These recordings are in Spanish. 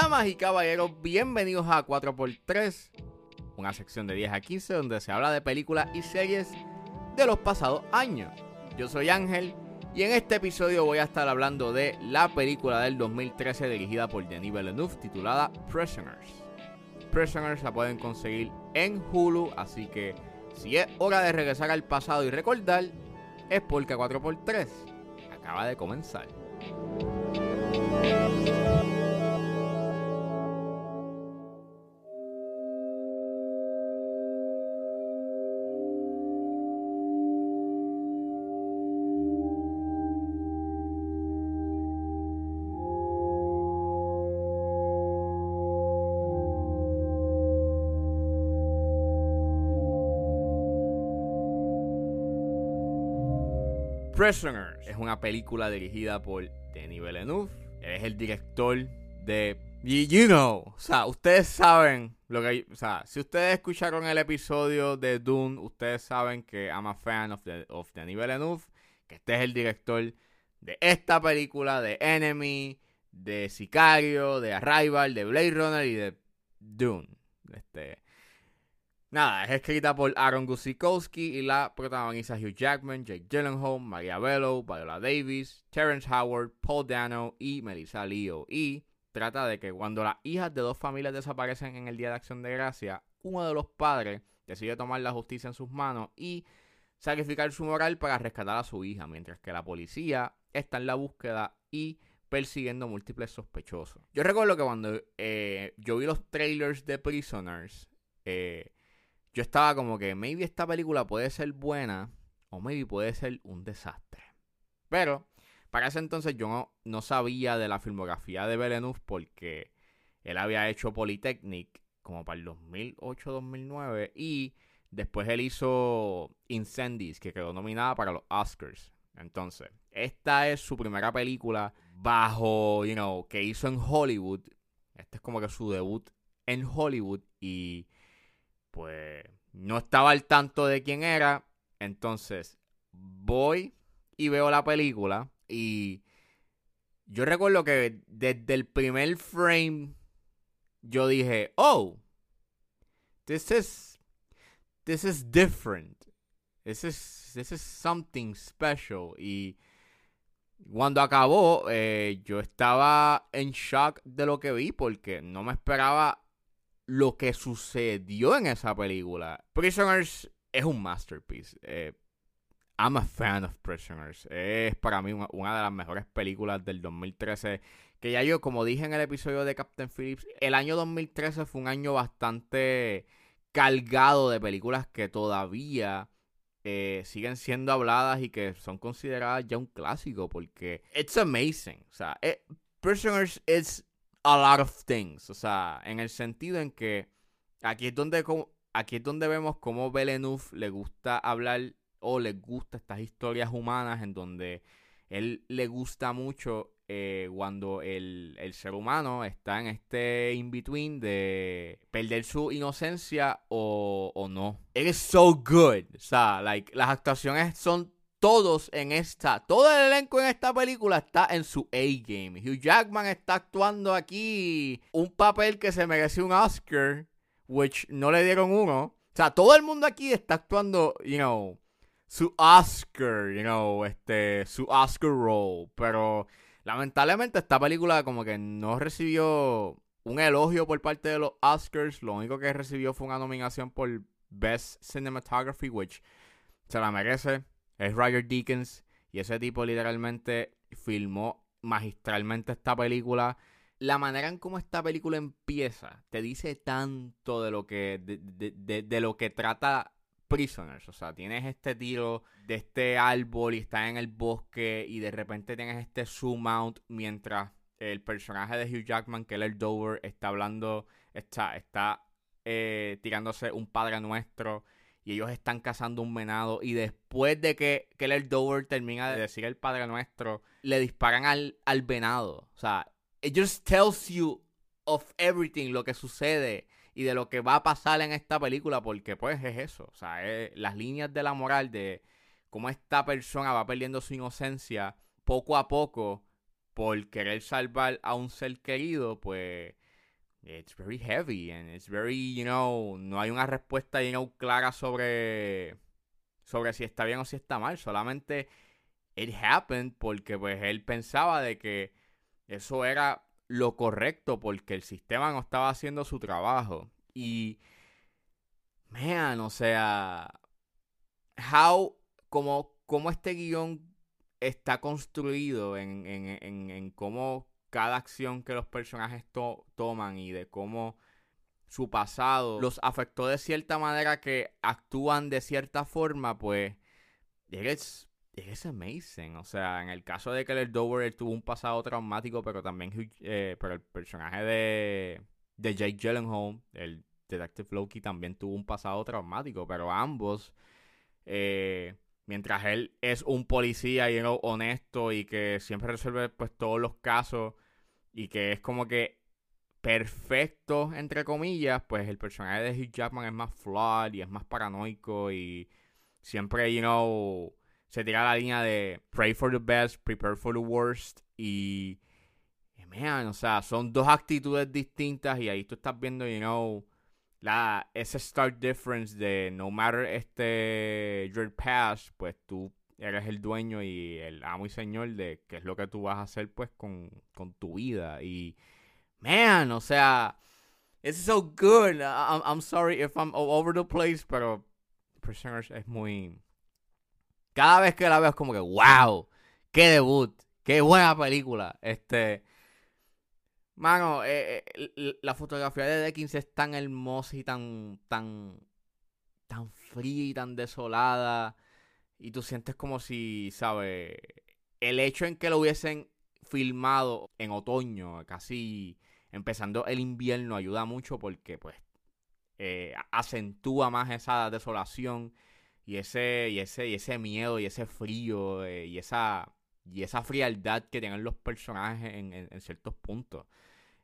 Damas y caballeros, bienvenidos a 4x3, una sección de 10 a 15 donde se habla de películas y series de los pasados años. Yo soy Ángel y en este episodio voy a estar hablando de la película del 2013 dirigida por Denis Villeneuve titulada Prisoners. Prisoners la pueden conseguir en Hulu, así que si es hora de regresar al pasado y recordar, es porque 4x3 acaba de comenzar. Prisoners es una película dirigida por Denis Villeneuve. Él es el director de. You know, o sea, ustedes saben lo que. O sea, si ustedes escucharon el episodio de Dune, ustedes saben que I'm a fan of, the, of Denis Villeneuve. Que este es el director de esta película, de Enemy, de Sicario, de Arrival, de Blade Runner y de Dune. Este. Nada, es escrita por Aaron Guzikowski y la protagoniza Hugh Jackman, Jake Gyllenhaal, Maria Bello, Viola Davis, Terrence Howard, Paul Dano y Melissa Leo. Y trata de que cuando las hijas de dos familias desaparecen en el Día de Acción de Gracia, uno de los padres decide tomar la justicia en sus manos y sacrificar su moral para rescatar a su hija, mientras que la policía está en la búsqueda y persiguiendo múltiples sospechosos. Yo recuerdo que cuando eh, yo vi los trailers de Prisoners, eh, yo estaba como que maybe esta película puede ser buena o maybe puede ser un desastre. Pero para ese entonces yo no, no sabía de la filmografía de Villeneuve porque él había hecho Polytechnic como para el 2008-2009 y después él hizo Incendies que quedó nominada para los Oscars. Entonces, esta es su primera película bajo, you know, que hizo en Hollywood. Este es como que su debut en Hollywood y pues no estaba al tanto de quién era. Entonces voy y veo la película y yo recuerdo que desde el primer frame yo dije, oh, this is, this is different. This is, this is something special. Y cuando acabó, eh, yo estaba en shock de lo que vi porque no me esperaba lo que sucedió en esa película. Prisoners es un masterpiece. Eh, I'm a fan of Prisoners. Es para mí una, de las mejores películas del 2013. Que ya yo, como dije en el episodio de Captain Phillips, el año 2013 fue un año bastante cargado de películas que todavía eh, siguen siendo habladas y que son consideradas ya un clásico porque it's amazing. O sea, eh, Prisoners es a lot of things. O sea, en el sentido en que aquí es donde, aquí es donde vemos cómo Villeneuve le gusta hablar o le gusta estas historias humanas en donde él le gusta mucho eh, cuando el, el, ser humano está en este in-between de perder su inocencia o, o no. It is so good. O sea, like, las actuaciones son todos en esta, todo el elenco en esta película está en su A-game. Hugh Jackman está actuando aquí un papel que se mereció un Oscar, which no le dieron uno. O sea, todo el mundo aquí está actuando, you know, su Oscar, you know, este, su Oscar role. Pero lamentablemente esta película como que no recibió un elogio por parte de los Oscars. Lo único que recibió fue una nominación por Best Cinematography, which se la merece es Roger Deakins y ese tipo literalmente filmó magistralmente esta película. La manera en cómo esta película empieza te dice tanto de lo que de, de, lo que trata Prisoners. O sea, tienes este tiro de este árbol y está en el bosque y de repente tienes este zoom out mientras el personaje de Hugh Jackman, Keller Dover, está hablando, está, está eh, tirándose un padre nuestro y ellos están cazando un venado y después de que Keller Dover termina de decir el Padre Nuestro, le disparan al, al venado. O sea, it just tells you of everything, lo que sucede y de lo que va a pasar en esta película, porque pues es eso, o sea, las líneas de la moral de cómo esta persona va perdiendo su inocencia poco a poco por querer salvar a un ser querido, pues it's very heavy and it's very, you know, no hay una respuesta you know, clara sobre sobre si está bien o si está mal, solamente it happened porque pues él pensaba de que eso era lo correcto porque el sistema no estaba haciendo su trabajo. Y man, o sea, how como cómo este guion está construido en, en, en, cómo cada acción que los personajes toman y de cómo su pasado los afectó de cierta manera que actúan de cierta forma, pues es, es amazing. O sea, en el caso de que el Dover tuvo un pasado traumático, pero también eh, pero el personaje de, de Jake Gyllenhaal, el Detective Loki, también tuvo un pasado traumático, pero ambos... Eh, mientras él es un policía y honesto y que siempre resuelve pues todos los casos y que es como que perfecto entre comillas, pues el personaje de Hugh Jackman es más flawed y es más paranoico y siempre, you know, se tira la línea de pray for the best, prepare for the worst y, man, o sea, son dos actitudes distintas y ahí tú estás viendo, you know, la, ese start difference de no matter este your past, pues tú eres el dueño y el amo y señor de qué es lo que tú vas a hacer pues con, con tu vida. Y, man, o sea, it's so good. I'm, I'm sorry if I'm all over the place, pero Prisoners es muy... Cada vez que la veo es como que, wow, qué debut, qué buena película. Este... Mano, eh, eh, la fotografía de Deckins es tan hermosa y tan, tan, tan fría y tan desolada. Y tú sientes como si, ¿sabes? El hecho en que lo hubiesen filmado en otoño, casi empezando el invierno, ayuda mucho porque, pues, eh, acentúa más esa desolación y ese, y ese, y ese miedo y ese frío y esa y esa frialdad que tienen los personajes en ciertos puntos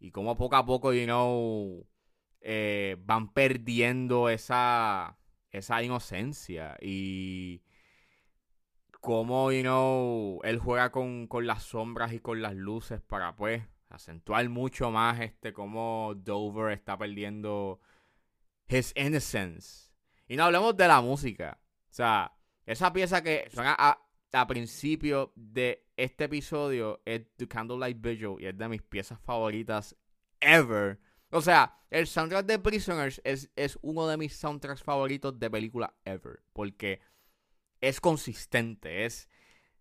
y como poco a poco, you know, eh, van perdiendo esa, esa inocencia y cómo, you know, él juega con, con las sombras y con las luces para, pues, acentuar mucho más este cómo Dover está perdiendo his innocence. Y no hablemos de la música. O sea, esa pieza que suena a, a principio de este episodio es The Candlelight Vigil y es de mis piezas favoritas ever. O sea, el soundtrack de Prisoners es, es uno de mis soundtracks favoritos de película ever. Porque es consistente, es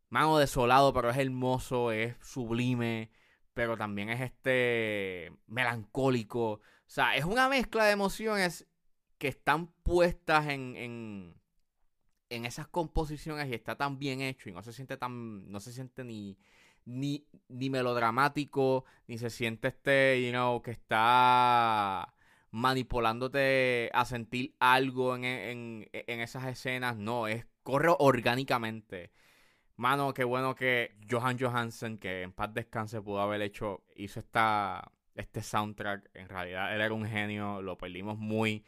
mano desolado, pero es hermoso, es sublime, pero también es este melancólico. O sea, es una mezcla de emociones que están puestas en, en en esas composiciones y está tan bien hecho y no se siente tan, no se siente ni, ni, ni melodramático, ni se siente este, you know, que está manipulándote a sentir algo en, en, en esas escenas, no, es, corre orgánicamente. Mano, qué bueno que Johan Johansen, que en paz descanse pudo haber hecho, hizo esta, este soundtrack. En realidad, él era un genio, lo perdimos muy,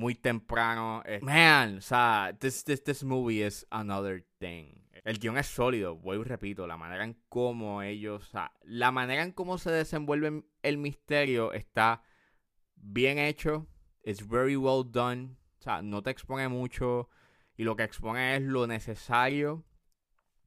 muy temprano. Eh, man, o sea, this, this, this movie is another thing. El guion es sólido, vuelvo y repito, la manera en cómo ellos, o sea, la manera en cómo se desenvuelve el misterio está bien hecho, it's very well done, o sea, no te expone mucho y lo que expone es lo necesario.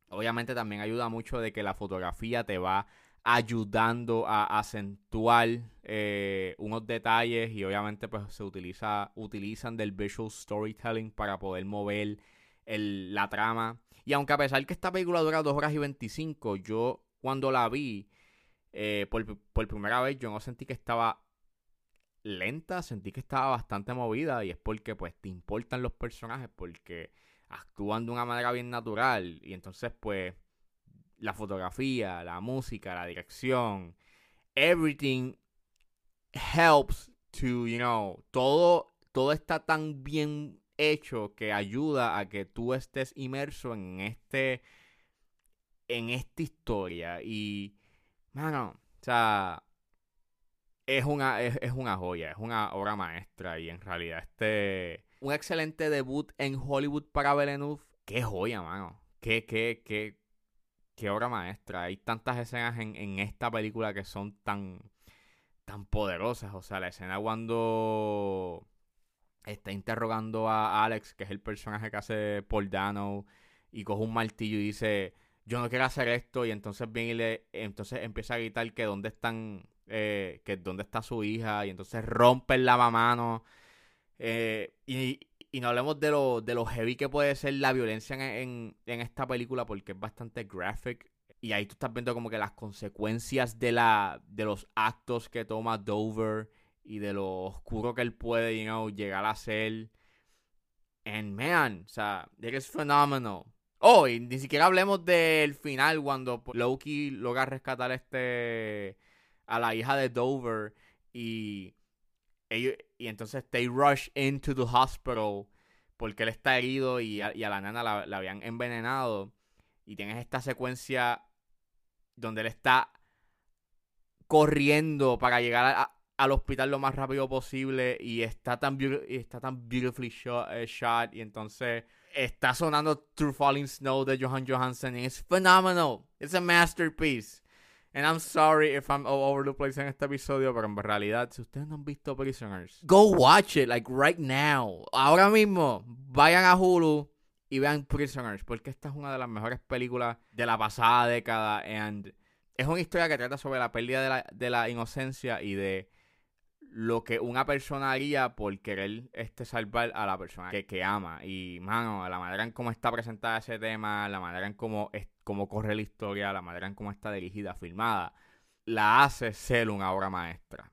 Obviamente también ayuda mucho de que la fotografía te va ayudando a acentuar eh, unos detalles y obviamente pues se utiliza utilizan del visual storytelling para poder mover la trama. Y aunque a pesar que esta película dura 2 horas y 25 yo cuando la vi eh, por, por primera vez yo no sentí que estaba lenta sentí que estaba bastante movida y es porque pues te importan los personajes porque actúan de una manera bien natural y entonces pues la fotografía, la música, la dirección, everything helps to, you know, todo, todo está tan bien hecho que ayuda a que tú estés inmerso en este, en esta historia. Y, mano, o sea, es una, es, es una joya, es una obra maestra. Y en realidad este, un excelente debut en Hollywood para Villeneuve, qué joya, mano, qué, qué, qué, qué obra maestra. Hay tantas escenas en, esta película que son tan, tan poderosas. O sea, la escena cuando está interrogando a Alex, que es el personaje que hace Paul Dano, y coge un martillo y dice, yo no quiero hacer esto, y entonces viene y le, entonces empieza a gritar que dónde están, eh, que dónde está su hija, y entonces rompe el lavamanos. Eh, y, y no hablemos de lo, de lo heavy que puede ser la violencia en, en, esta película porque es bastante graphic. Y ahí tú estás viendo como que las consecuencias de, la, de los actos que toma Dover y de lo oscuro que él puede, you know, llegar a ser. And man, o sea, es phenomenal. Oh, y ni siquiera hablemos del final cuando Loki logra rescatar este a la hija de Dover y y entonces they rush into the hospital porque él está herido y a, la nana la, habían envenenado. Y tienes esta secuencia donde él está corriendo para llegar al hospital lo más rápido posible y está tan, está tan beautifully eh, shot, y entonces está sonando True Falling Snow de Johan Johansson y es phenomenal. It's a masterpiece. And I'm sorry if I'm all over the place en este episodio, pero en realidad, si ustedes no han visto Prisoners, go watch it, like right now. Ahora mismo, vayan a Hulu y vean Prisoners, porque esta es una de las mejores películas de la pasada década. And es una historia que trata sobre la pérdida de la, de la inocencia y de lo que una persona haría por querer este salvar a la persona que, que ama. Y, mano, la manera en cómo está presentada ese tema, la manera en cómo, cómo corre la historia, la manera en cómo está dirigida, filmada, la hace ser una obra maestra.